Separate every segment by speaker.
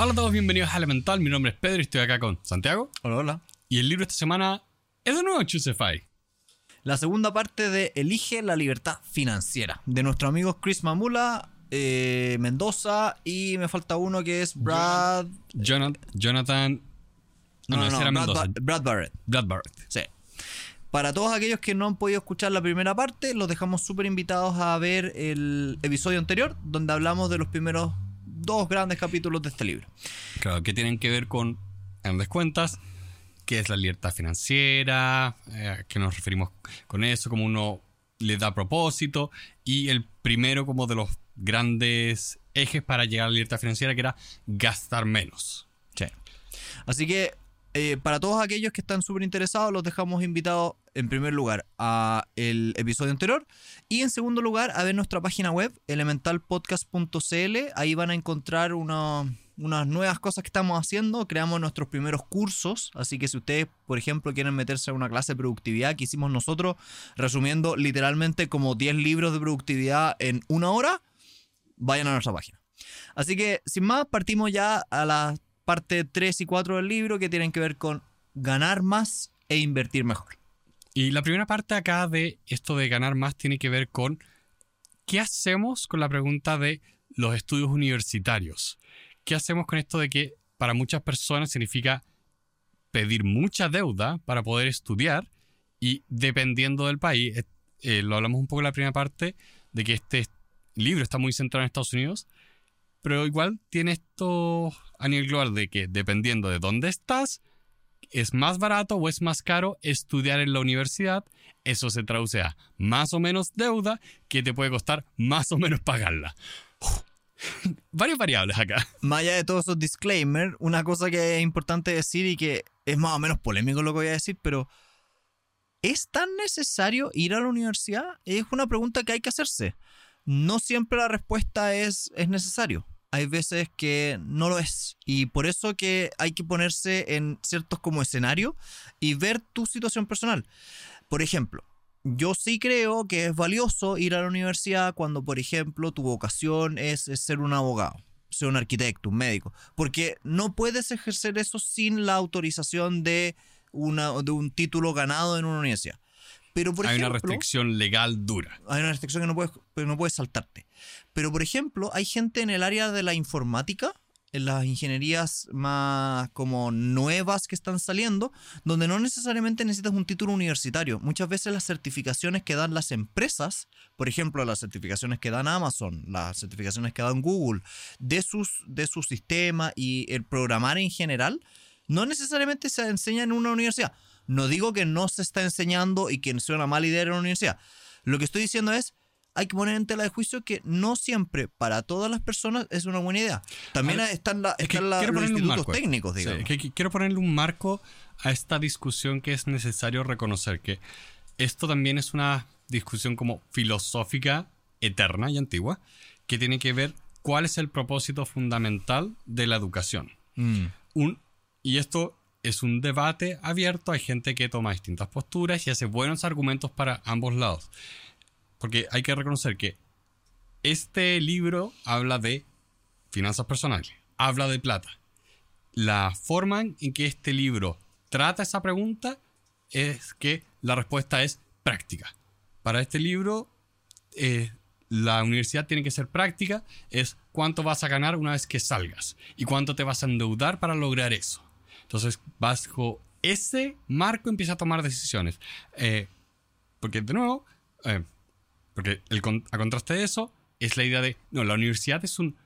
Speaker 1: Hola a todos, bienvenidos a Elemental. Mi nombre es Pedro y estoy acá con Santiago.
Speaker 2: Hola, hola.
Speaker 1: Y el libro esta semana es de nuevo Choosify.
Speaker 2: La segunda parte de Elige la libertad financiera de nuestros amigos Chris Mamula, eh, Mendoza y me falta uno que es Brad.
Speaker 1: Jonathan. Jonathan
Speaker 2: No, no, no,
Speaker 1: era
Speaker 2: Brad,
Speaker 1: Mendoza.
Speaker 2: Ba- Brad Barrett.
Speaker 1: Brad Barrett.
Speaker 2: Sí. Para todos aquellos que no han podido escuchar la primera parte, los dejamos súper invitados a ver el episodio anterior, donde hablamos de los primeros dos grandes capítulos de este libro.
Speaker 1: Claro, que tienen que ver con, en las cuentas, qué es la libertad financiera, eh, a qué nos referimos con eso, cómo uno le da propósito, y el primero como de los grandes ejes para llegar a la libertad financiera, que era gastar menos.
Speaker 2: Sí. Así que eh, para todos aquellos que están súper interesados, los dejamos invitados en primer lugar a el episodio anterior y en segundo lugar a ver nuestra página web elementalpodcast.cl. Ahí van a encontrar una- unas nuevas cosas que estamos haciendo. Creamos nuestros primeros cursos, así que si ustedes, por ejemplo, quieren meterse a una clase de productividad que hicimos nosotros, resumiendo literalmente como 10 libros de productividad en una hora, vayan a nuestra página. Así que, sin más, partimos ya a la parte 3 y 4 del libro que tienen que ver con ganar más e invertir mejor.
Speaker 1: Y la primera parte acá de esto de ganar más tiene que ver con qué hacemos con la pregunta de los estudios universitarios. ¿Qué hacemos con esto de que para muchas personas significa pedir mucha deuda para poder estudiar y dependiendo del país, eh, lo hablamos un poco en la primera parte, de que este libro está muy centrado en Estados Unidos, pero igual tiene esto a nivel global de que dependiendo de dónde estás, es más barato o es más caro estudiar en la universidad. Eso se traduce a más o menos deuda que te puede costar más o menos pagarla. Varias variables acá.
Speaker 2: Más allá de todos esos disclaimers, una cosa que es importante decir y que es más o menos polémico lo que voy a decir, pero ¿es tan necesario ir a la universidad? Es una pregunta que hay que hacerse. No siempre la respuesta es, es necesario. Hay veces que no lo es. Y por eso que hay que ponerse en ciertos como escenario y ver tu situación personal. Por ejemplo, yo sí creo que es valioso ir a la universidad cuando, por ejemplo, tu vocación es, ser un abogado, ser un arquitecto, un médico, porque no puedes ejercer eso sin la autorización de, una, de un título ganado en una universidad. Pero, por
Speaker 1: Hay
Speaker 2: ejemplo,
Speaker 1: una restricción legal dura.
Speaker 2: hay una restricción que no puedes, no puedes saltarte. Pero, por ejemplo, hay gente en el área de la informática, en las ingenierías más como nuevas que están saliendo, donde no necesariamente necesitas un título universitario. Muchas veces las certificaciones que dan las empresas, por ejemplo, las certificaciones que dan Amazon, las certificaciones que dan Google, de, sus, de su sistema y el programar en general, no necesariamente se enseña en una universidad. No digo que no se está enseñando y que sea una mala idea en una universidad. Lo que estoy diciendo es, hay que poner en tela de juicio que no siempre para todas las personas es una buena idea. También
Speaker 1: A ver,
Speaker 2: están, la-
Speaker 1: Es
Speaker 2: están la- los institutos
Speaker 1: marco.
Speaker 2: técnicos, digamos.
Speaker 1: que quiero ponerle un marco a esta discusión que es necesario reconocer que esto también es una discusión como filosófica eterna y antigua que tiene que ver cuál es el propósito fundamental de la educación.
Speaker 2: Mm.
Speaker 1: Un, y esto es un debate abierto, hay gente que toma distintas posturas y hace buenos argumentos para ambos lados. Porque hay que reconocer que este libro habla de finanzas personales, habla de plata. La forma en que este libro trata esa pregunta es que la respuesta es práctica. Para este libro, eh, la universidad tiene que ser práctica, es cuánto vas a ganar una vez que salgas y cuánto te vas a endeudar para lograr eso. Entonces, bajo ese marco empieza a tomar decisiones. Eh, porque, de nuevo, eh, porque el a contraste de eso, es la idea de, no, la universidad es un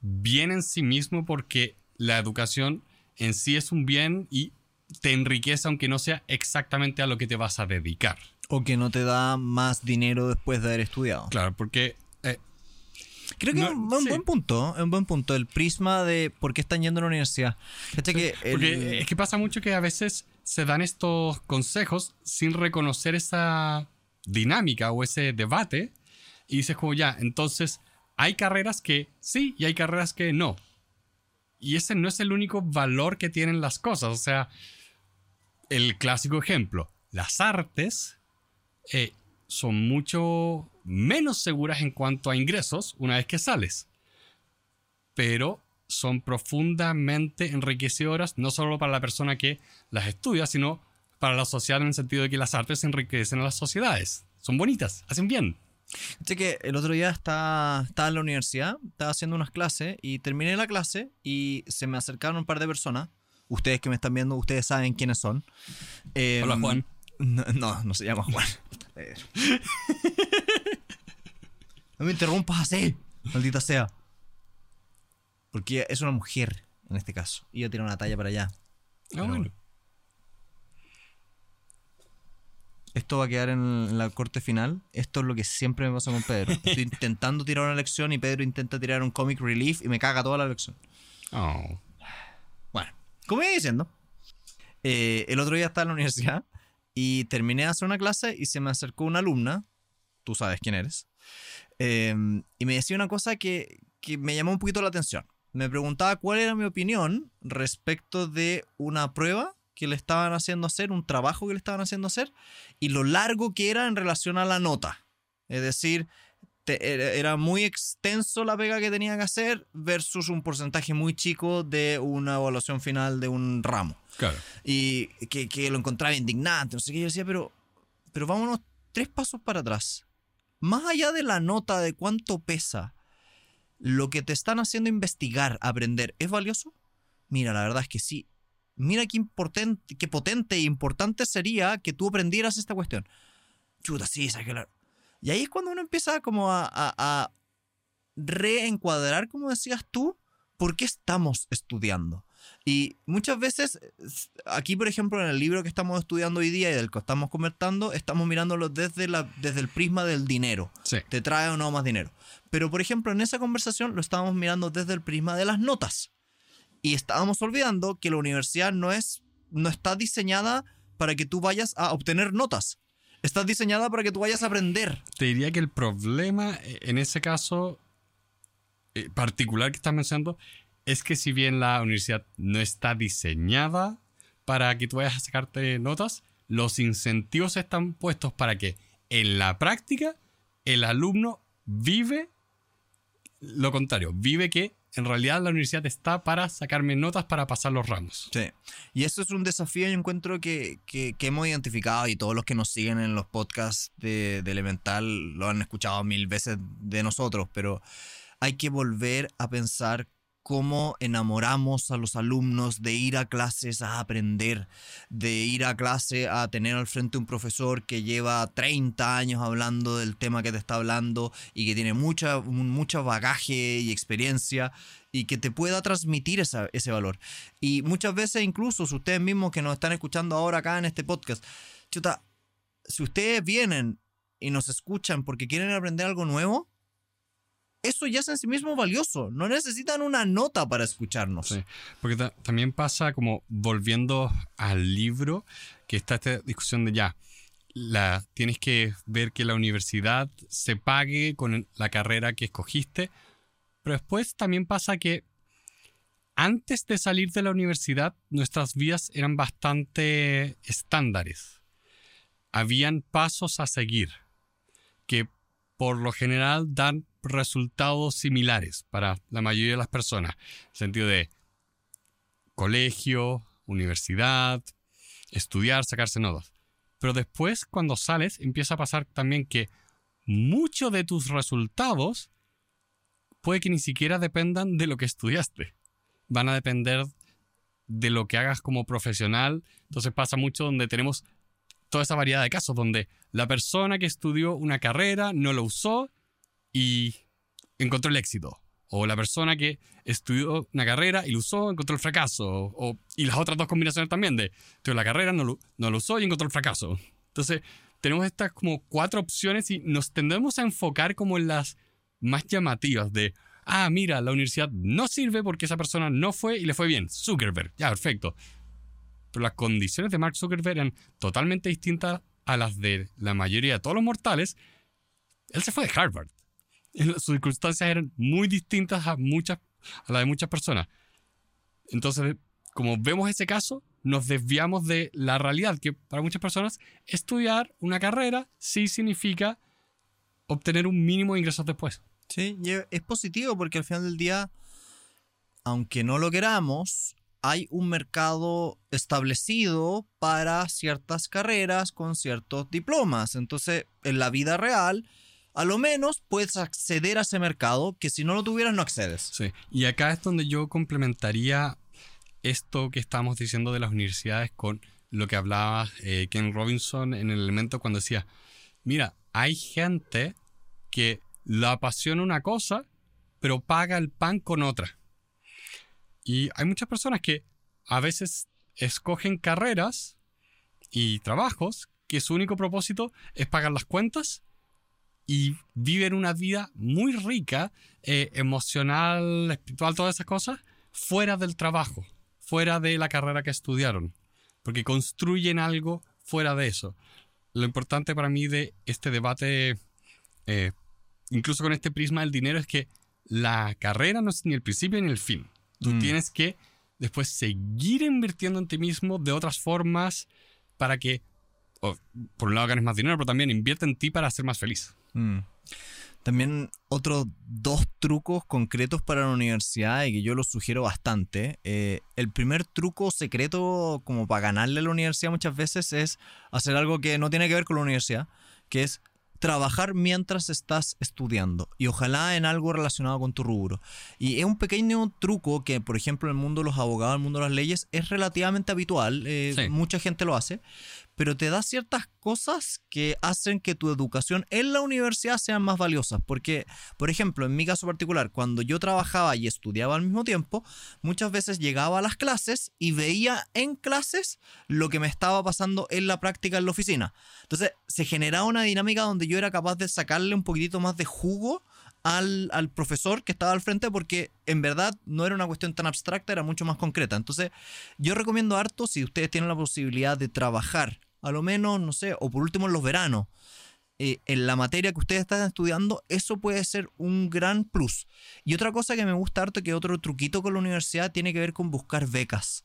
Speaker 1: bien en sí mismo porque la educación en sí es un bien y te enriquece aunque no sea exactamente a lo que te vas a dedicar.
Speaker 2: O que no te da más dinero después de haber estudiado.
Speaker 1: Claro, porque
Speaker 2: Creo que
Speaker 1: No,
Speaker 2: es un,
Speaker 1: sí.
Speaker 2: buen punto, es un buen punto, el prisma de por qué están yendo a la universidad. Cacha que el-
Speaker 1: Porque es que pasa mucho que a veces se dan estos consejos sin reconocer esa dinámica o ese debate y dices como ya, entonces hay carreras que sí y hay carreras que no. Y ese no es el único valor que tienen las cosas. O sea, el clásico ejemplo, las artes eh, son mucho menos seguras en cuanto a ingresos una vez que sales. Pero son profundamente enriquecedoras, no solo para la persona que las estudia, sino para la sociedad en el sentido de que las artes enriquecen a las sociedades. Son bonitas, hacen bien.
Speaker 2: Sé que el otro día estaba, estaba en la universidad, estaba haciendo unas clases y terminé la clase y se me acercaron un par de personas. Ustedes que me están viendo, ustedes saben quiénes son. Eh,
Speaker 1: Hola, Juan.
Speaker 2: No, no, no se llama Juan. no me interrumpas así, maldita sea. Porque es una mujer en este caso. Y yo tiro una talla para allá.
Speaker 1: Ah,
Speaker 2: Pero
Speaker 1: bueno.
Speaker 2: bueno. Esto va a quedar en, en la corte final. Esto es lo que siempre me pasa con Pedro. Estoy intentando tirar una lección y Pedro intenta tirar un comic relief y me caga toda la lección.
Speaker 1: Oh.
Speaker 2: Bueno, como iba diciendo, eh, el otro día estaba en la universidad y terminé de hacer una clase y se me acercó una alumna, tú sabes quién eres, eh, y me decía una cosa que, que me llamó un poquito la atención. Me preguntaba cuál era mi opinión respecto de una prueba que le estaban haciendo hacer, un trabajo que le estaban haciendo hacer, y lo largo que era en relación a la nota. Es decir, te- era- era muy extenso la pega que tenía que hacer versus un porcentaje muy chico de una evaluación final de un ramo.
Speaker 1: Claro.
Speaker 2: Y que, que lo encontraba indignante, no sé qué. Yo decía, pero, pero vámonos tres pasos para atrás. Más allá de la nota de cuánto pesa, lo que te están haciendo investigar, aprender, ¿es valioso? Mira, la verdad es que sí. Mira qué, importante, qué potente e importante sería que tú aprendieras esta cuestión. Chuta, sí, la- Y ahí es cuando uno empieza como a- a reencuadrar, como decías tú, por qué estamos estudiando. Y muchas veces, s- aquí por ejemplo en el libro que estamos estudiando hoy día y del que estamos comentando, estamos mirándolo desde, la, desde el prisma del dinero.
Speaker 1: Sí.
Speaker 2: ¿Te trae o no más dinero? Pero por ejemplo en esa conversación lo estábamos mirando desde el prisma de las notas. Y estábamos olvidando que la universidad no, es, no está diseñada para que tú vayas a obtener notas. Está diseñada para que tú vayas a aprender.
Speaker 1: Te diría que el problema eh, en ese caso eh, particular que estás mencionando es que si bien la universidad no está diseñada para que tú vayas a sacarte notas, los incentivos están puestos para que en la práctica el alumno vive lo contrario, vive que en realidad la universidad está para sacarme notas para pasar los ramos.
Speaker 2: Sí. Y eso es un desafío, yo encuentro que, que, hemos identificado y todos los que nos siguen en los podcasts de, de Elemental lo han escuchado mil veces de nosotros, pero hay que volver a pensar cómo enamoramos a los alumnos de ir a clases a aprender, de ir a clase a tener al frente un profesor que lleva 30 años hablando del tema que te está hablando y que tiene mucha, mucho bagaje y experiencia y que te pueda transmitir esa- ese valor. Y muchas veces incluso, si ustedes mismos que nos están escuchando ahora acá en este podcast, chuta, si ustedes vienen y nos escuchan porque quieren aprender algo nuevo, eso ya es en sí mismo valioso. No necesitan una nota para escucharnos.
Speaker 1: Porque ta- también pasa como volviendo al libro, que está esta discusión de ya, la, tienes que ver que la universidad se pague con la carrera que escogiste, pero después también pasa que antes de salir de la universidad nuestras vidas eran bastante estándares. Habían pasos a seguir que por lo general dan resultados similares para la mayoría de las personas. En el sentido de colegio, universidad, estudiar, sacarse notas. Pero después, cuando sales, empieza a pasar también que muchos de tus resultados puede que ni siquiera dependan de lo que estudiaste. Van a depender de lo que hagas como profesional. Entonces pasa mucho donde tenemos toda esa variedad de casos donde la persona que estudió una carrera no lo usó y encontró el éxito. O la persona que estudió una carrera y lo usó, encontró el fracaso. O, y las otras dos combinaciones también de estudió la carrera, no lo, no lo usó y encontró el fracaso. Entonces, tenemos estas como cuatro opciones y nos tendemos a enfocar como en las más llamativas de, ah, mira, la universidad no sirve porque esa persona no fue y le fue bien. Zuckerberg, ya, perfecto. Pero las condiciones de Mark Zuckerberg eran totalmente distintas a las de la mayoría de todos los mortales. Él se fue de Harvard. Sus circunstancias eran muy distintas a, muchas, a las de muchas personas. Entonces, como vemos ese caso, nos desviamos de la realidad, que para muchas personas estudiar una carrera sí significa obtener un mínimo de ingresos después.
Speaker 2: Sí, es positivo porque al final del día aunque no lo queramos, hay un mercado establecido para ciertas carreras con ciertos diplomas. Entonces, en la vida real, a lo menos puedes acceder a ese mercado que si no lo tuvieras no accedes.
Speaker 1: Sí, y acá es donde yo complementaría esto que estamos diciendo de las universidades con lo que hablaba eh, Ken Robinson en el elemento cuando decía, mira, hay gente que la apasiona una cosa, pero paga el pan con otra. Y hay muchas personas que a veces escogen carreras y trabajos que su único propósito es pagar las cuentas y viven una vida muy rica, eh, emocional, espiritual, todas esas cosas, fuera del trabajo, fuera de la carrera que estudiaron, porque construyen algo fuera de eso. Lo importante para mí de este debate, eh, incluso con este prisma del dinero, es que la carrera no es ni el principio ni el fin. Tú
Speaker 2: Mm.
Speaker 1: tienes que después seguir invirtiendo en ti mismo de otras formas para que, o, por un lado, ganes más dinero, pero también invierte en ti para ser más feliz.
Speaker 2: Mm. También otros dos trucos concretos para la universidad y que yo los sugiero bastante. Eh, el primer truco secreto como para ganarle a la universidad muchas veces es hacer algo que no tiene que ver con la universidad, que es trabajar mientras estás estudiando y ojalá en algo relacionado con tu rubro. Y es un pequeño truco que, por ejemplo, en el mundo de los abogados, en el mundo de las leyes, es relativamente habitual. eh,
Speaker 1: Sí.
Speaker 2: Mucha gente lo hace pero te da ciertas cosas que hacen que tu educación en la universidad sean más valiosas. Porque, por ejemplo, en mi caso particular, cuando yo trabajaba y estudiaba al mismo tiempo, muchas veces llegaba a las clases y veía en clases lo que me estaba pasando en la práctica en la oficina. Entonces, se generaba una dinámica donde yo era capaz de sacarle un poquitito más de jugo al, al profesor que estaba al frente porque en verdad no era una cuestión tan abstracta, era mucho más concreta. Entonces, yo recomiendo harto si ustedes tienen la posibilidad de trabajar, a lo menos, no sé, o por último en los veranos, eh, en la materia que ustedes están estudiando, eso puede ser un gran plus. Y otra cosa que me gusta harto, que otro truquito con la universidad, tiene que ver con buscar becas.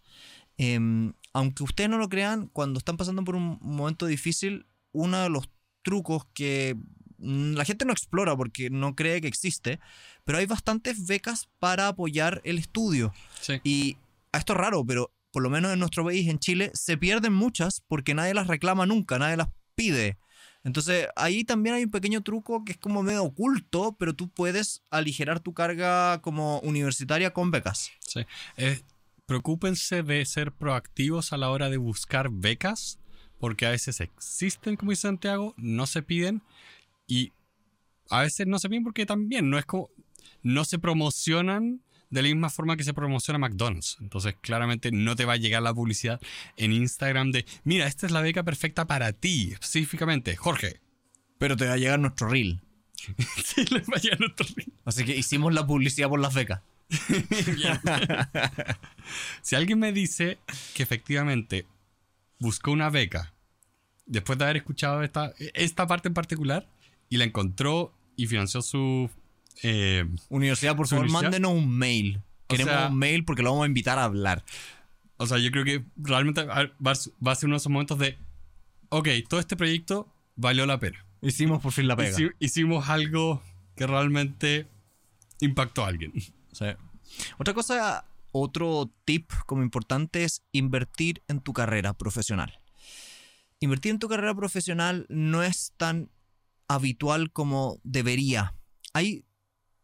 Speaker 2: Em, aunque ustedes no lo crean, cuando están pasando por un momento difícil, uno de los trucos que la gente no explora porque no cree que existe, pero hay bastantes becas para apoyar el estudio.
Speaker 1: Sí.
Speaker 2: Y esto es raro, pero por lo menos en nuestro país, en Chile, se pierden muchas porque nadie las reclama nunca, nadie las pide. Entonces ahí también hay un pequeño truco que es como medio oculto, pero tú puedes aligerar tu carga como universitaria con becas.
Speaker 1: Sí. Eh, preocúpense de ser proactivos a la hora de buscar becas, porque a veces existen, como dice Santiago, no se piden y a veces no se piden porque también no es no se promocionan de la misma forma que se promociona McDonald's. Entonces, claramente no te va a llegar la publicidad en Instagram de, mira, esta es la beca perfecta para ti, específicamente, Jorge.
Speaker 2: Pero te va a llegar nuestro reel.
Speaker 1: Sí, les va a llegar nuestro link.
Speaker 2: Así que hicimos la publicidad por las becas.
Speaker 1: Si alguien me dice que efectivamente buscó una beca después de haber escuchado esta, esta parte en particular y la encontró y financió su... eh,
Speaker 2: Universidad, por
Speaker 1: ¿Su
Speaker 2: favor,
Speaker 1: universidad?
Speaker 2: mándenos un mail.
Speaker 1: O
Speaker 2: Queremos
Speaker 1: sea-
Speaker 2: un mail porque lo vamos a invitar a hablar.
Speaker 1: o sea, yo creo que realmente va a ser- va a ser uno de esos momentos de, ok, todo este proyecto valió la pena.
Speaker 2: Hicimos por fin la pega.
Speaker 1: Hici- hicimos algo que realmente impactó a alguien.
Speaker 2: Sí. Otra cosa, otro tip como importante es invertir en tu carrera profesional. Invertir en tu carrera profesional no es tan habitual como debería. Hay,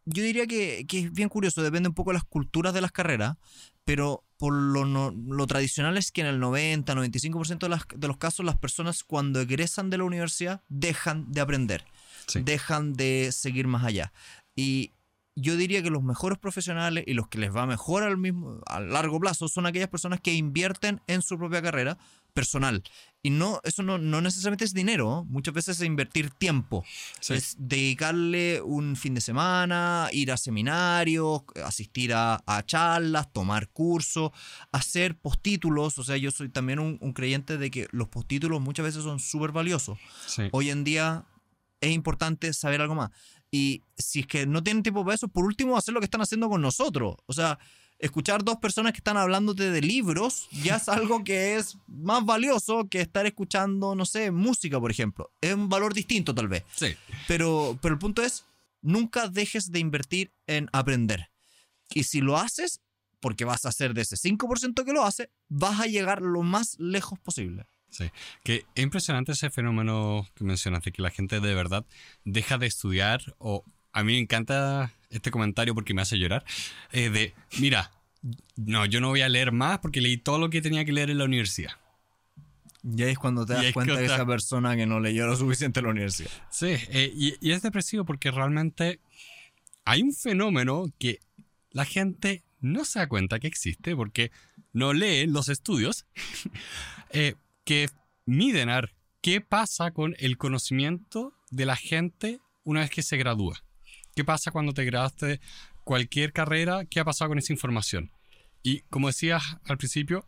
Speaker 2: yo diría que, que es bien curioso, depende un poco de las culturas de las carreras, pero por lo, no- lo tradicional es que en el 90, 95% de, las- de los casos las personas cuando egresan de la universidad dejan de aprender
Speaker 1: Sí.
Speaker 2: dejan de seguir más allá. Y yo diría que los mejores profesionales y los que les va mejor al mismo, a largo plazo son aquellas personas que invierten en su propia carrera personal. Y no, eso no, no necesariamente es dinero, muchas veces es invertir tiempo.
Speaker 1: Sí.
Speaker 2: Es dedicarle un fin de semana, ir a seminarios, asistir a, a charlas, tomar cursos, hacer postítulos. O sea, yo soy también un, un creyente de que los postítulos muchas veces son súper valiosos
Speaker 1: Sí.
Speaker 2: hoy en día es importante saber algo más. Y si es que no tienen tiempo para eso, por último, hacer lo que están haciendo con nosotros. O sea, escuchar dos personas que están hablándote de libros ya es algo que es más valioso que estar escuchando, no sé, música, por ejemplo. Es un valor distinto tal vez.
Speaker 1: Sí.
Speaker 2: Pero, pero el punto es, nunca dejes de invertir en aprender. Y si lo haces, porque vas a ser de ese 5% que lo hace, vas a llegar lo más lejos posible.
Speaker 1: Sí, que es impresionante ese fenómeno que mencionaste, que la gente de verdad deja de estudiar o a mí me encanta este comentario porque me hace llorar, eh, de, mira, no, yo no voy a leer más porque leí todo lo que tenía que leer en la universidad.
Speaker 2: Y ahí es cuando te das
Speaker 1: es
Speaker 2: cuenta
Speaker 1: que otra-
Speaker 2: esa persona que no leyó lo suficiente en la universidad.
Speaker 1: Sí, eh, y, y es depresivo porque realmente hay un fenómeno que la gente no se da cuenta que existe porque no leen los estudios eh, que miden a ver qué pasa con el conocimiento de la gente una vez que se gradúa. ¿Qué pasa cuando te graduaste cualquier carrera? ¿Qué ha pasado con esa información? Y como decías al principio,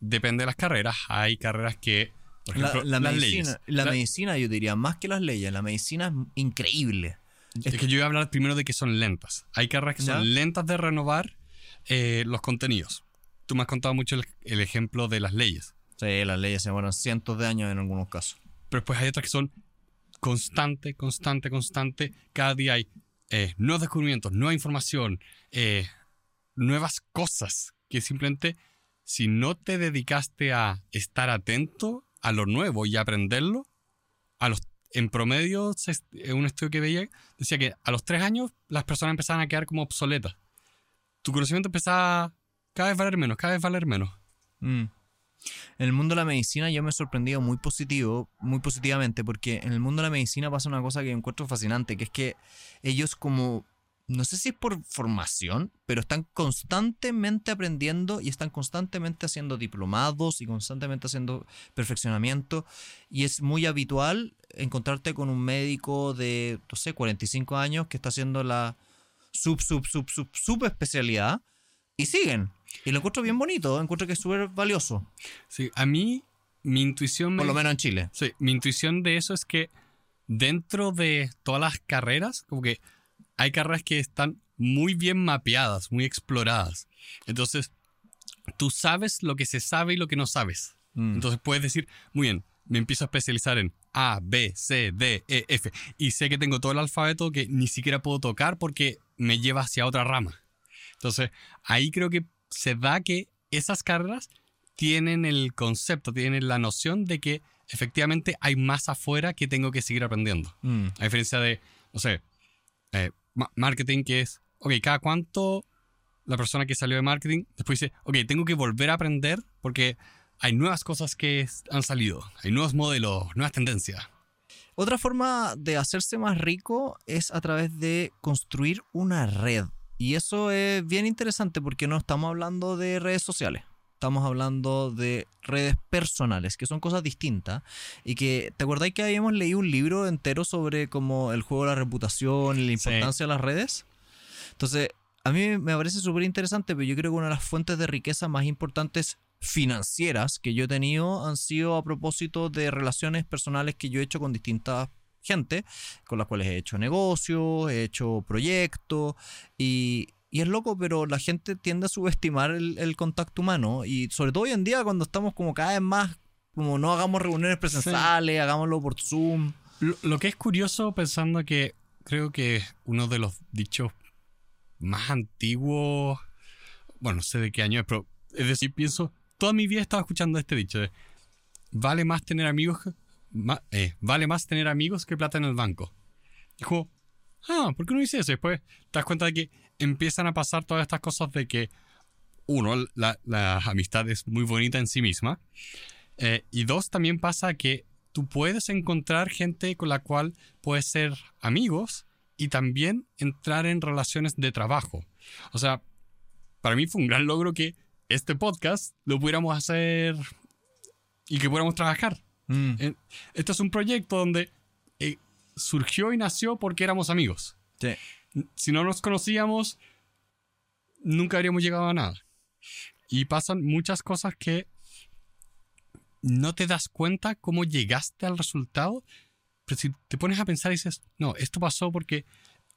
Speaker 1: depende de las carreras. Hay carreras que, por
Speaker 2: La,
Speaker 1: ejemplo,
Speaker 2: la
Speaker 1: las
Speaker 2: medicina,
Speaker 1: leyes.
Speaker 2: la
Speaker 1: La-
Speaker 2: medicina, yo diría, más que las leyes, la medicina es increíble.
Speaker 1: Es que yo voy a hablar primero de que son lentas. Hay carreras que
Speaker 2: ¿Ya?
Speaker 1: son lentas de renovar eh, los contenidos. Tú me has contado mucho el, el ejemplo de las leyes.
Speaker 2: Sí, las leyes se demoran cientos de años en algunos casos.
Speaker 1: Pero después hay otras que son constante, constante, constante. Cada día hay eh, nuevos descubrimientos, nueva información, eh, nuevas cosas que simplemente si no te dedicaste a estar atento a lo nuevo y aprenderlo, a los, en promedio, eh, un estudio que veía decía que a los tres años las personas empezaban a quedar como obsoletas. Tu conocimiento empezaba cada vez valer menos, cada vez valer menos.
Speaker 2: Mm. En el mundo de la medicina yo me he sorprendido muy positivo, muy positivamente, porque en el mundo de la medicina pasa una cosa que encuentro fascinante, que es que ellos como, no sé si es por formación, pero están constantemente aprendiendo y están constantemente haciendo diplomados y constantemente haciendo perfeccionamiento. Y es muy habitual encontrarte con un médico de, no sé, 45 años que está haciendo la sub, sub, sub, sub, sub especialidad y siguen. Y lo encuentro bien bonito, encuentro que es súper valioso,
Speaker 1: Sí, a mí, mi intuición me,
Speaker 2: por lo menos en Chile.
Speaker 1: Sí, mi intuición de eso es que dentro de todas las carreras, como que hay carreras que están muy bien mapeadas, muy exploradas. Entonces, tú sabes lo que se sabe y lo que no sabes.
Speaker 2: Mm.
Speaker 1: Entonces puedes decir, muy bien, me empiezo a especializar en A, B, C, D, E, F. Y sé que tengo todo el alfabeto que ni siquiera puedo tocar porque me lleva hacia otra rama. Entonces, ahí creo que se da que esas carreras tienen el concepto, tienen la noción de que efectivamente hay más afuera que tengo que seguir aprendiendo.
Speaker 2: Mm.
Speaker 1: A diferencia de, no sé, eh, ma- marketing que es, ok, cada cuánto la persona que salió de marketing después dice, ok, tengo que volver a aprender porque hay nuevas cosas que han salido, hay nuevos modelos, nuevas tendencias.
Speaker 2: Otra forma de hacerse más rico es a través de construir una red. Y eso es bien interesante porque no estamos hablando de redes sociales. Estamos hablando de redes personales, que son cosas distintas. Y que, ¿te acordáis que habíamos leído un libro entero sobre como el juego de la reputación y la
Speaker 1: Sí.
Speaker 2: importancia de las redes? Entonces, a mí me parece súper interesante, pero yo creo que una de las fuentes de riqueza más importantes financieras que yo he tenido han sido a propósito de relaciones personales que yo he hecho con distintas gente, con las cuales he hecho negocios, he hecho proyectos y, y es loco, pero la gente tiende a subestimar el, el contacto humano y sobre todo hoy en día cuando estamos como cada vez más, como no hagamos reuniones presenciales, hagámoslo por Zoom.
Speaker 1: Lo, lo que es curioso pensando que creo que uno de los dichos más antiguos, bueno, no sé de qué año es, pero es decir, pienso, toda mi vida he estado escuchando este dicho de, vale más tener amigos, ma- eh, vale más tener amigos que plata en el banco. Y como, ah, ¿por qué no dice eso? Después te das cuenta de que empiezan a pasar todas estas cosas de que, uno, la, la amistad es muy bonita en sí misma, eh, y dos, también pasa que tú puedes encontrar gente con la cual puedes ser amigos y también entrar en relaciones de trabajo. O sea, para mí fue un gran logro que este podcast lo pudiéramos hacer y que pudiéramos trabajar.
Speaker 2: Mm,
Speaker 1: Eh, Este es un proyecto donde eh, surgió y nació porque éramos amigos.
Speaker 2: sí.
Speaker 1: Si no nos conocíamos, nunca habríamos llegado a nada. Y pasan muchas cosas que no te das cuenta cómo llegaste al resultado. Pero si te pones a pensar y dices, no, esto pasó porque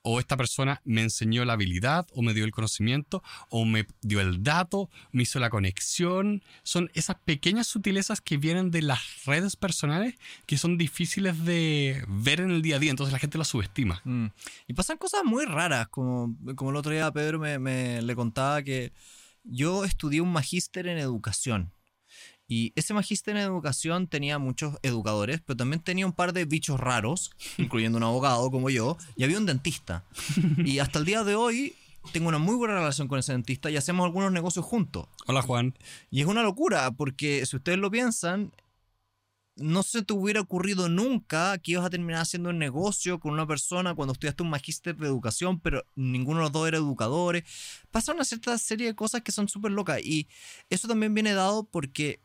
Speaker 1: o esta persona me enseñó la habilidad, o me dio el conocimiento, o me dio el dato, me hizo la conexión. Son esas pequeñas sutilezas que vienen de las redes personales que son difíciles de ver en el día a día, entonces la gente las subestima.
Speaker 2: Mm. Y pasan cosas muy raras, como, como el otro día Pedro me, me- le contaba que yo estudié un magíster en educación. Y ese magíster en educación tenía muchos educadores, pero también tenía un par de bichos raros, incluyendo un abogado como yo, y había un dentista. Y hasta el día de hoy tengo una muy buena relación con ese dentista y hacemos algunos negocios juntos.
Speaker 1: Hola Juan.
Speaker 2: Y es una locura, porque si ustedes lo piensan, no se te hubiera ocurrido nunca que ibas a terminar haciendo un negocio con una persona cuando estudiaste un magíster de educación, pero ninguno de los dos era educadores. Pasa una cierta serie de cosas que son súper locas y eso también viene dado porque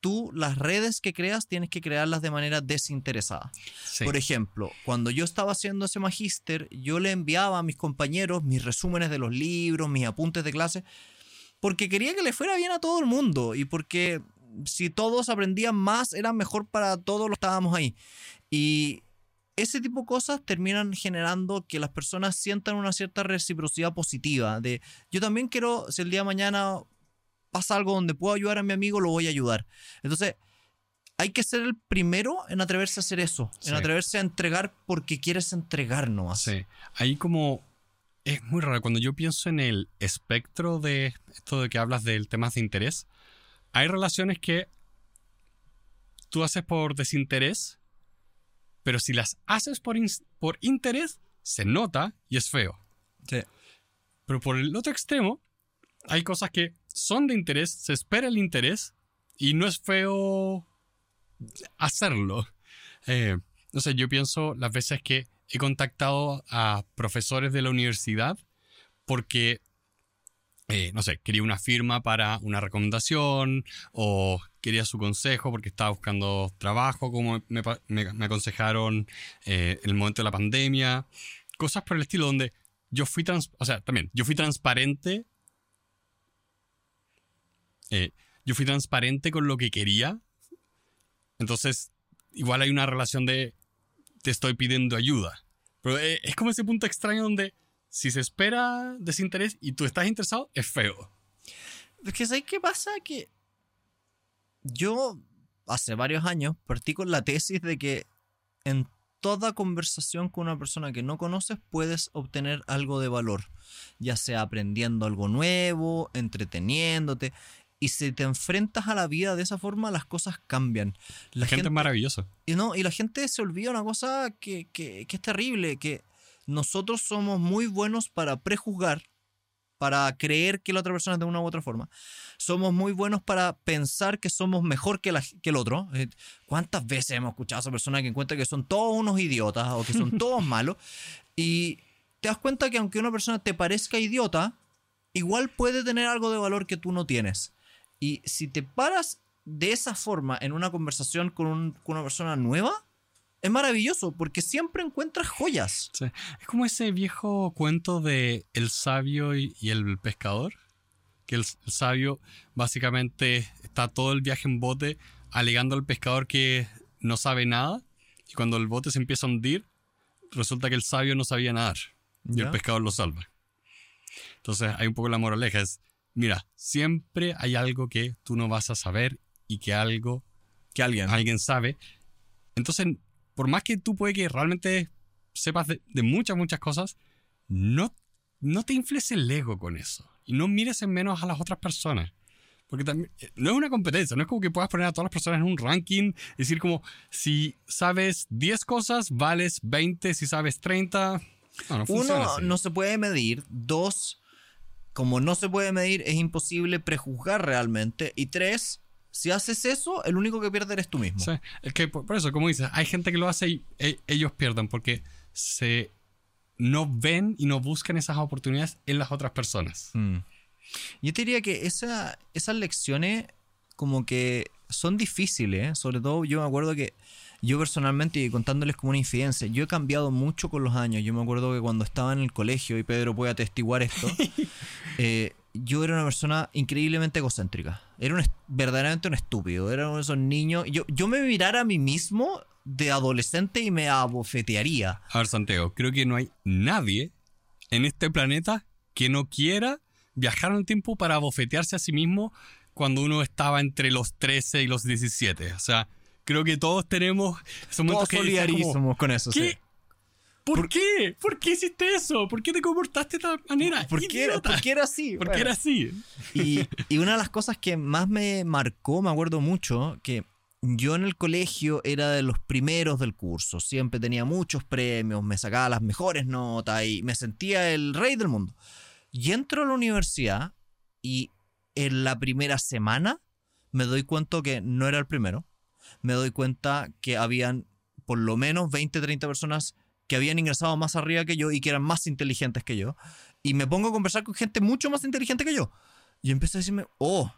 Speaker 2: tú las redes que creas tienes que crearlas de manera desinteresada.
Speaker 1: Sí.
Speaker 2: Por ejemplo, cuando yo estaba haciendo ese magíster, yo le enviaba a mis compañeros mis resúmenes de los libros, mis apuntes de clase, porque quería que le fuera bien a todo el mundo y porque si todos aprendían más, era mejor para todos los que estábamos ahí. Y ese tipo de cosas terminan generando que las personas sientan una cierta reciprocidad positiva. De yo también quiero, si el día de mañana pasa algo donde puedo ayudar a mi amigo, lo voy a ayudar. Entonces, hay que ser el primero en atreverse a hacer eso,
Speaker 1: Sí.
Speaker 2: en atreverse a entregar porque quieres entregar nomás.
Speaker 1: Sí. Ahí como es muy raro. Cuando yo pienso en el espectro de esto de que hablas del tema de interés, hay relaciones que tú haces por desinterés, pero si las haces por, ins- por interés, se nota y es feo.
Speaker 2: Sí.
Speaker 1: Pero por el otro extremo, hay cosas que son de interés, se espera el interés y no es feo hacerlo. Eh, no sé, yo pienso las veces que he contactado a profesores de la universidad porque, eh, no sé, quería una firma para una recomendación o quería su consejo porque estaba buscando trabajo, como me, me- me aconsejaron eh, en el momento de la pandemia. Cosas por el estilo donde yo fui trans, o sea, también, yo fui transparente. Eh, yo fui transparente con lo que quería. Entonces, igual hay una relación de te estoy pidiendo ayuda. Pero eh, es como ese punto extraño donde si se espera desinterés y tú estás interesado, es feo.
Speaker 2: Es que ¿sabes qué pasa? Que yo hace varios años partí con la tesis de que en toda conversación con una persona que no conoces puedes obtener algo de valor, ya sea aprendiendo algo nuevo, entreteniéndote. Y si te enfrentas a la vida de esa forma, las cosas cambian.
Speaker 1: La, gente, es maravillosa.
Speaker 2: Y, no, y la gente se olvida una cosa que, que- que es terrible, que nosotros somos muy buenos para prejuzgar, para creer que la otra persona es de una u otra forma. Somos muy buenos para pensar que somos mejor que, la- que el otro. Eh, ¿Cuántas veces hemos escuchado a esa persona que encuentra que son todos unos idiotas o que son todos malos? Y te das cuenta que aunque una persona te parezca idiota, igual puede tener algo de valor que tú no tienes. Y si te paras de esa forma en una conversación con, un- con una persona nueva, es maravilloso porque siempre encuentras joyas.
Speaker 1: Sí. Es como ese viejo cuento de el sabio y, y el pescador. Que el, el sabio básicamente está todo el viaje en bote alegando al pescador que no sabe nada. Y cuando el bote se empieza a hundir, resulta que el sabio no sabía nadar. Y el pescador lo salva. Entonces hay un poco la moraleja. Es, mira, siempre hay algo que tú no vas a saber y que algo
Speaker 2: Que alguien.
Speaker 1: alguien sabe. Entonces, por más que tú puede que realmente sepas de, de muchas, muchas cosas, no, no te infles el ego con eso. Y no mires en menos a las otras personas. Porque también eh, no es una competencia, no es como que puedas poner a todas las personas en un ranking, decir como si sabes 10 cosas, vales 20, si sabes 30. No, no
Speaker 2: Uno,
Speaker 1: así.
Speaker 2: no se puede medir. Dos, como no se puede medir, es imposible prejuzgar realmente. Y tres, si haces eso, el único que pierde eres tú mismo.
Speaker 1: Sí, es que por, por eso, como dices, hay gente que lo hace y e- ellos pierden porque se no ven y no buscan esas oportunidades en las otras personas.
Speaker 2: Mm. Yo te diría que esa, esas lecciones como que son difíciles, ¿eh? sobre todo yo me acuerdo que yo personalmente, y contándoles como una infidencia, yo he cambiado mucho con los años. Yo me acuerdo que cuando estaba en el colegio, y Pedro puede atestiguar esto, eh, yo era una persona increíblemente egocéntrica. Era un verdaderamente un estúpido. Era uno de esos niños. Yo, yo me mirara a mí mismo de adolescente y me abofetearía.
Speaker 1: A ver, Santiago, creo que no hay nadie en este planeta que no quiera viajar en el tiempo para bofetearse a sí mismo cuando uno estaba entre los 13 y los 17. O sea, creo que todos tenemos esos momentos
Speaker 2: Todos
Speaker 1: decías como,
Speaker 2: con eso. sí.
Speaker 1: ¿Qué? ¿Por, qué? ¿Por qué hiciste eso? ¿Por qué te comportaste de esta manera?
Speaker 2: ¿Por qué, era, por qué era así?
Speaker 1: ¿Por qué
Speaker 2: Bueno.
Speaker 1: era así?
Speaker 2: Y, y una de las cosas que más me marcó, me acuerdo mucho, que yo en el colegio era de los primeros del curso. Siempre tenía muchos premios, me sacaba las mejores notas y me sentía el rey del mundo. Y entro a la universidad y en la primera semana me doy cuenta que no era el primero. Me doy cuenta que habían por lo menos 20, 30 personas que habían ingresado más arriba que yo y que eran más inteligentes que yo. Y me pongo a conversar con gente mucho más inteligente que yo. Y empiezo a decirme, oh,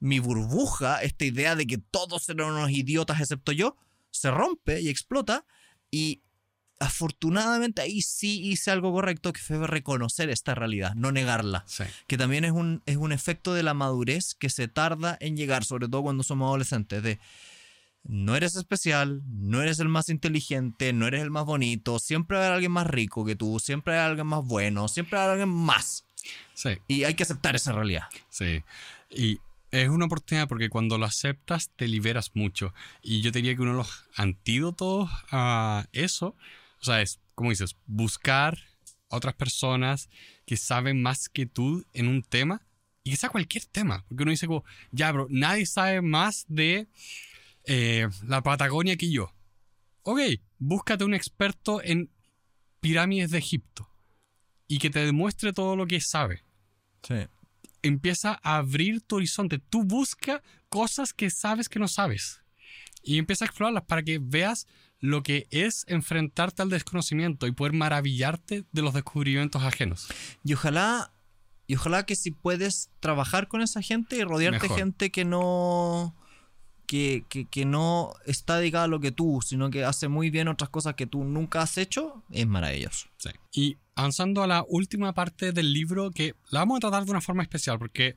Speaker 2: mi burbuja, esta idea de que todos eran unos idiotas excepto yo, se rompe y explota. Y afortunadamente ahí sí hice algo correcto, que fue reconocer esta realidad, no negarla.
Speaker 1: Sí.
Speaker 2: Que también es un, es un efecto de la madurez que se tarda en llegar, sobre todo cuando somos adolescentes. De no eres especial, no eres el más inteligente, no eres el más bonito, siempre haber alguien más rico que tú, siempre hay alguien más bueno, siempre hay alguien más.
Speaker 1: Sí.
Speaker 2: Y hay que aceptar esa realidad.
Speaker 1: Sí. Y es una oportunidad porque cuando lo aceptas te liberas mucho. Y yo diría que uno de los antídotos a eso, o sea, es, como dices, buscar otras personas que saben más que tú en un tema y sea cualquier tema. Porque uno dice como, ya, bro, nadie sabe más de eh, la Patagonia que yo. Ok, búscate un experto en pirámides de Egipto y que te demuestre todo lo que sabe
Speaker 2: Sí.
Speaker 1: empieza a abrir tu horizonte. Tú busca cosas que sabes que no sabes. Y empieza a explorarlas para que veas lo que es enfrentarte al desconocimiento y poder maravillarte de los descubrimientos ajenos.
Speaker 2: Y ojalá, y ojalá que si puedes trabajar con esa gente y rodearte
Speaker 1: Mejor.
Speaker 2: gente que no. Que, que, no está dedicada a lo que tú, sino que hace muy bien otras cosas que tú nunca has hecho, es maravilloso.
Speaker 1: Sí. Y avanzando a la última parte del libro, que la vamos a tratar de una forma especial, porque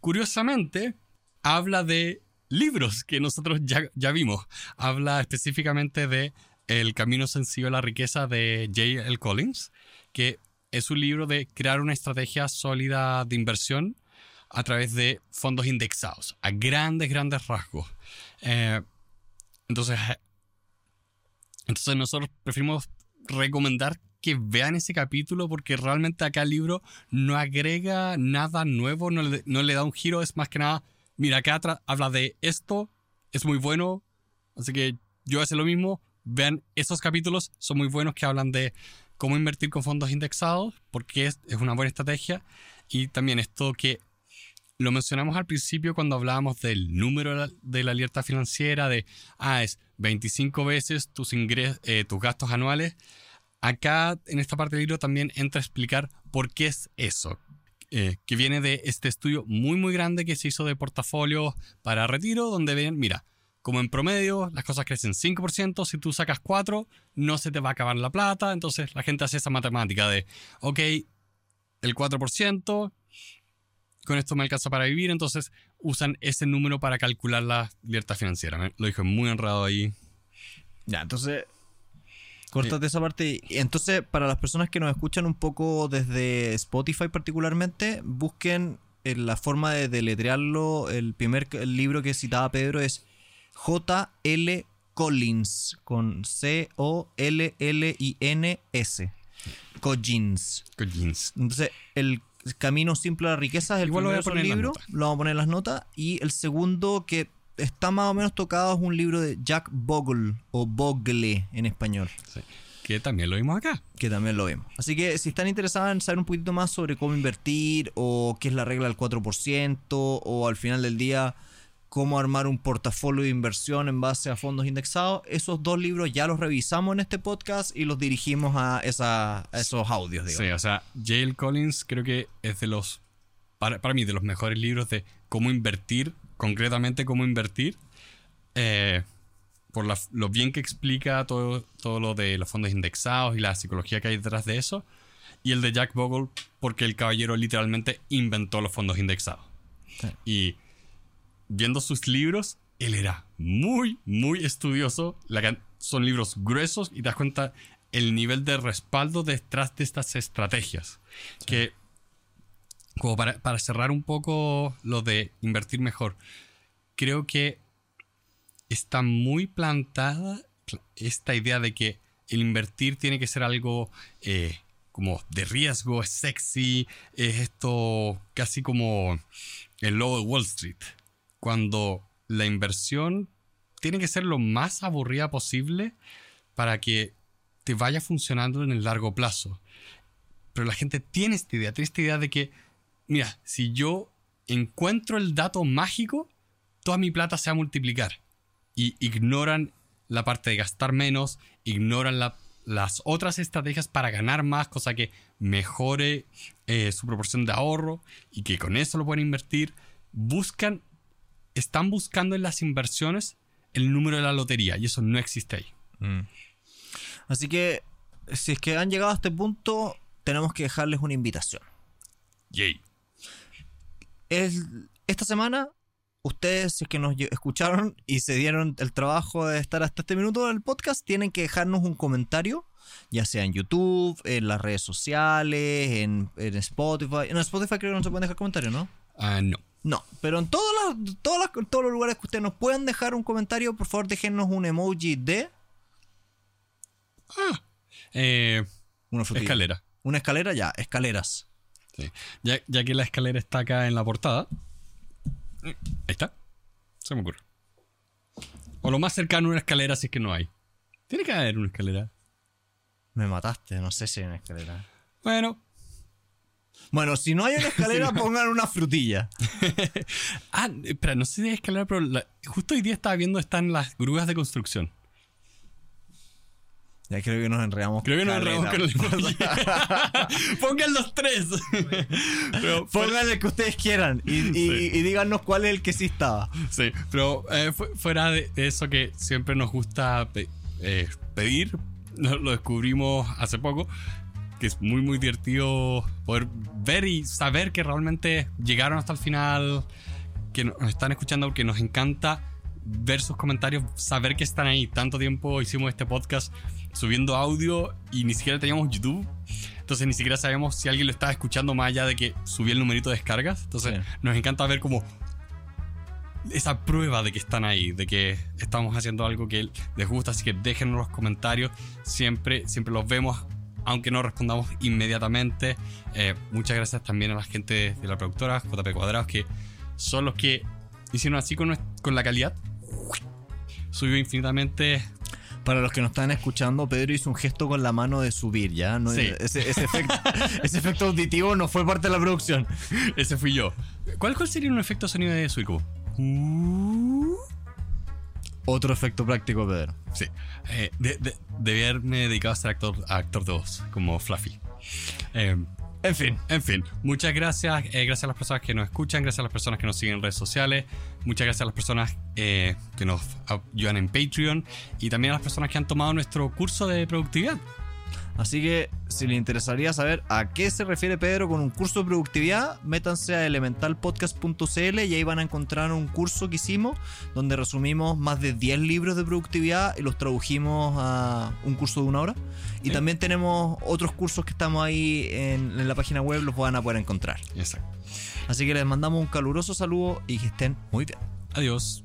Speaker 1: curiosamente habla de libros que nosotros ya, ya vimos. Habla específicamente de El Camino Sencillo a la Riqueza de J. L. Collins, que es un libro de crear una estrategia sólida de inversión a través de fondos indexados, a grandes, grandes rasgos. Eh, entonces, eh, entonces nosotros preferimos recomendar que vean ese capítulo porque realmente acá el libro no agrega nada nuevo, no le, no le da un giro, es más que nada, mira, acá habla de esto, es muy bueno, así que yo hace lo mismo, vean esos capítulos, son muy buenos que hablan de cómo invertir con fondos indexados, porque es, es una buena estrategia, y también esto que lo mencionamos al principio cuando hablábamos del número de la, alerta financiera, de, ah, es 25 veces tus, ingres, eh, tus gastos anuales. Acá, en esta parte del libro, también entra a explicar por qué es eso. eh, que viene de este estudio muy, muy grande que se hizo de portafolio para retiro, donde ven, mira, como en promedio las cosas crecen 5%, si tú sacas 4, no se te va a acabar la plata. Entonces la gente hace esa matemática de, ok, el 4%, con esto me alcanza para vivir, entonces usan ese número para calcular la libertad financiera. Lo dije muy honrado ahí.
Speaker 2: Ya, entonces. Córtate esa parte. Y Entonces, para las personas que nos escuchan un poco desde Spotify particularmente, busquen eh, la forma de deletrearlo. El primer libro que citaba Pedro es J.L. Collins, con C-O-L-L-I-N-S. Collins.
Speaker 1: Con jeans.
Speaker 2: Entonces, el camino simple a la riqueza es el
Speaker 1: Igual
Speaker 2: primero libro, lo vamos a poner en las notas. Y el segundo que está más o menos tocado es un libro de Jack Bogle, o Bogle en español,
Speaker 1: Sí. Que también lo vimos acá.
Speaker 2: que también lo vemos. Así que si están interesados en saber un poquito más sobre cómo invertir, o qué es la regla del 4%, o al final del día cómo armar un portafolio de inversión en base a fondos indexados, esos dos libros ya los revisamos en este podcast y los dirigimos a, esa, a esos audios, digamos.
Speaker 1: Sí, o sea, J.L. Collins creo que es de los, para, para mí, de los mejores libros de cómo invertir, concretamente cómo invertir, eh, por la- lo bien que explica todo, todo lo de los fondos indexados y la psicología que hay detrás de eso. Y el de Jack Bogle, porque el caballero literalmente inventó los fondos indexados.
Speaker 2: Sí.
Speaker 1: Y viendo sus libros, él era muy, muy estudioso. La son libros gruesos y te das cuenta el nivel de respaldo detrás de estas estrategias. Que, como para, para cerrar un poco lo de invertir mejor, creo que está muy plantada esta idea de que el invertir tiene que ser algo eh, como de riesgo, es sexy, es esto casi como el logo de Wall Street. Cuando la inversión tiene que ser lo más aburrida posible para que te vaya funcionando en el largo plazo. Pero la gente tiene esta idea, tiene esta idea de que, mira, si yo encuentro el dato mágico, toda mi plata se va a multiplicar. Y ignoran la parte de gastar menos, ignoran las otras estrategias para ganar más, cosa que mejore eh, su proporción de ahorro y que con eso lo pueden invertir. Buscan, están buscando en las inversiones el número de la lotería y eso no existe ahí.
Speaker 2: Mm. Así que, si es que han llegado a este punto, tenemos que dejarles una invitación.
Speaker 1: Yay.
Speaker 2: esta semana, ustedes, si es que nos escucharon y se dieron el trabajo de estar hasta este minuto del podcast, tienen que dejarnos un comentario, ya sea en YouTube, en las redes sociales, en, Spotify. En Spotify creo que no se pueden dejar comentarios, ¿no?
Speaker 1: Ah, no.
Speaker 2: No, pero en todos los, todos, todos los lugares que ustedes nos puedan dejar un comentario, por favor déjenos un emoji de...
Speaker 1: Ah, eh, una escalera.
Speaker 2: Una escalera, ya, escaleras.
Speaker 1: Sí. Ya, ya, que la escalera está acá en la portada. Ahí está. Se me ocurre. O lo más cercano a una escalera si es que no hay. Tiene que haber una escalera.
Speaker 2: Me mataste, no sé si hay una escalera.
Speaker 1: Bueno.
Speaker 2: Bueno, si no hay una escalera, pongan una frutilla.
Speaker 1: ah, espera, no sé si hay escalera, pero justo hoy día estaba viendo están las grúas de construcción.
Speaker 2: Ya creo que nos enredamos.
Speaker 1: Creo que nos enredamos con el Pongan los tres.
Speaker 2: Pongan el que ustedes quieran y, díganos cuál es el que sí estaba.
Speaker 1: Sí, pero eh, fuera de, eso que siempre nos gusta eh, pedir, lo, descubrimos hace poco, que es muy, muy divertido poder ver y saber que realmente llegaron hasta el final, que nos están escuchando, porque nos encanta ver sus comentarios, saber que están ahí. Tanto tiempo hicimos este podcast subiendo audio y ni siquiera teníamos YouTube. Entonces ni siquiera sabíamos si alguien lo estaba escuchando más allá de que subía el numerito de descargas. Entonces nos encanta ver como esa prueba de que están ahí, de que estamos haciendo algo que les gusta. Así que déjenos los comentarios. Siempre, siempre los vemos, aunque no respondamos inmediatamente. Eh, muchas gracias también a la gente de la productora, JP Cuadrados, que son los que hicieron así con, con la calidad. Subió infinitamente
Speaker 2: para los que nos están escuchando, Pedro hizo un gesto con la mano de subir, ¿ya? ese, efecto, auditivo no fue parte de la producción.
Speaker 1: Ese fui yo. ¿Cuál, cuál sería un efecto sonido de Suico? Uh.
Speaker 2: Otro efecto práctico, Pedro.
Speaker 1: Sí. Eh, de, haberme dedicado a ser actor, actor de voz, como Fluffy. Eh, en fin, en fin. Muchas gracias. Eh, gracias a las personas que nos escuchan, gracias a las personas que nos siguen en redes sociales, muchas gracias a las personas eh, que nos ayudan en Patreon y también a las personas que han tomado nuestro curso de productividad.
Speaker 2: Así que si les interesaría saber a qué se refiere Pedro con un curso de productividad, métanse a elementalpodcast.cl y ahí van a encontrar un curso que hicimos donde resumimos más de 10 libros de productividad y los tradujimos a un curso de una hora. Y también tenemos otros cursos que estamos ahí en, en la página web, los van a poder encontrar.
Speaker 1: Exacto.
Speaker 2: Así que les mandamos un caluroso saludo y que estén muy bien.
Speaker 1: Adiós.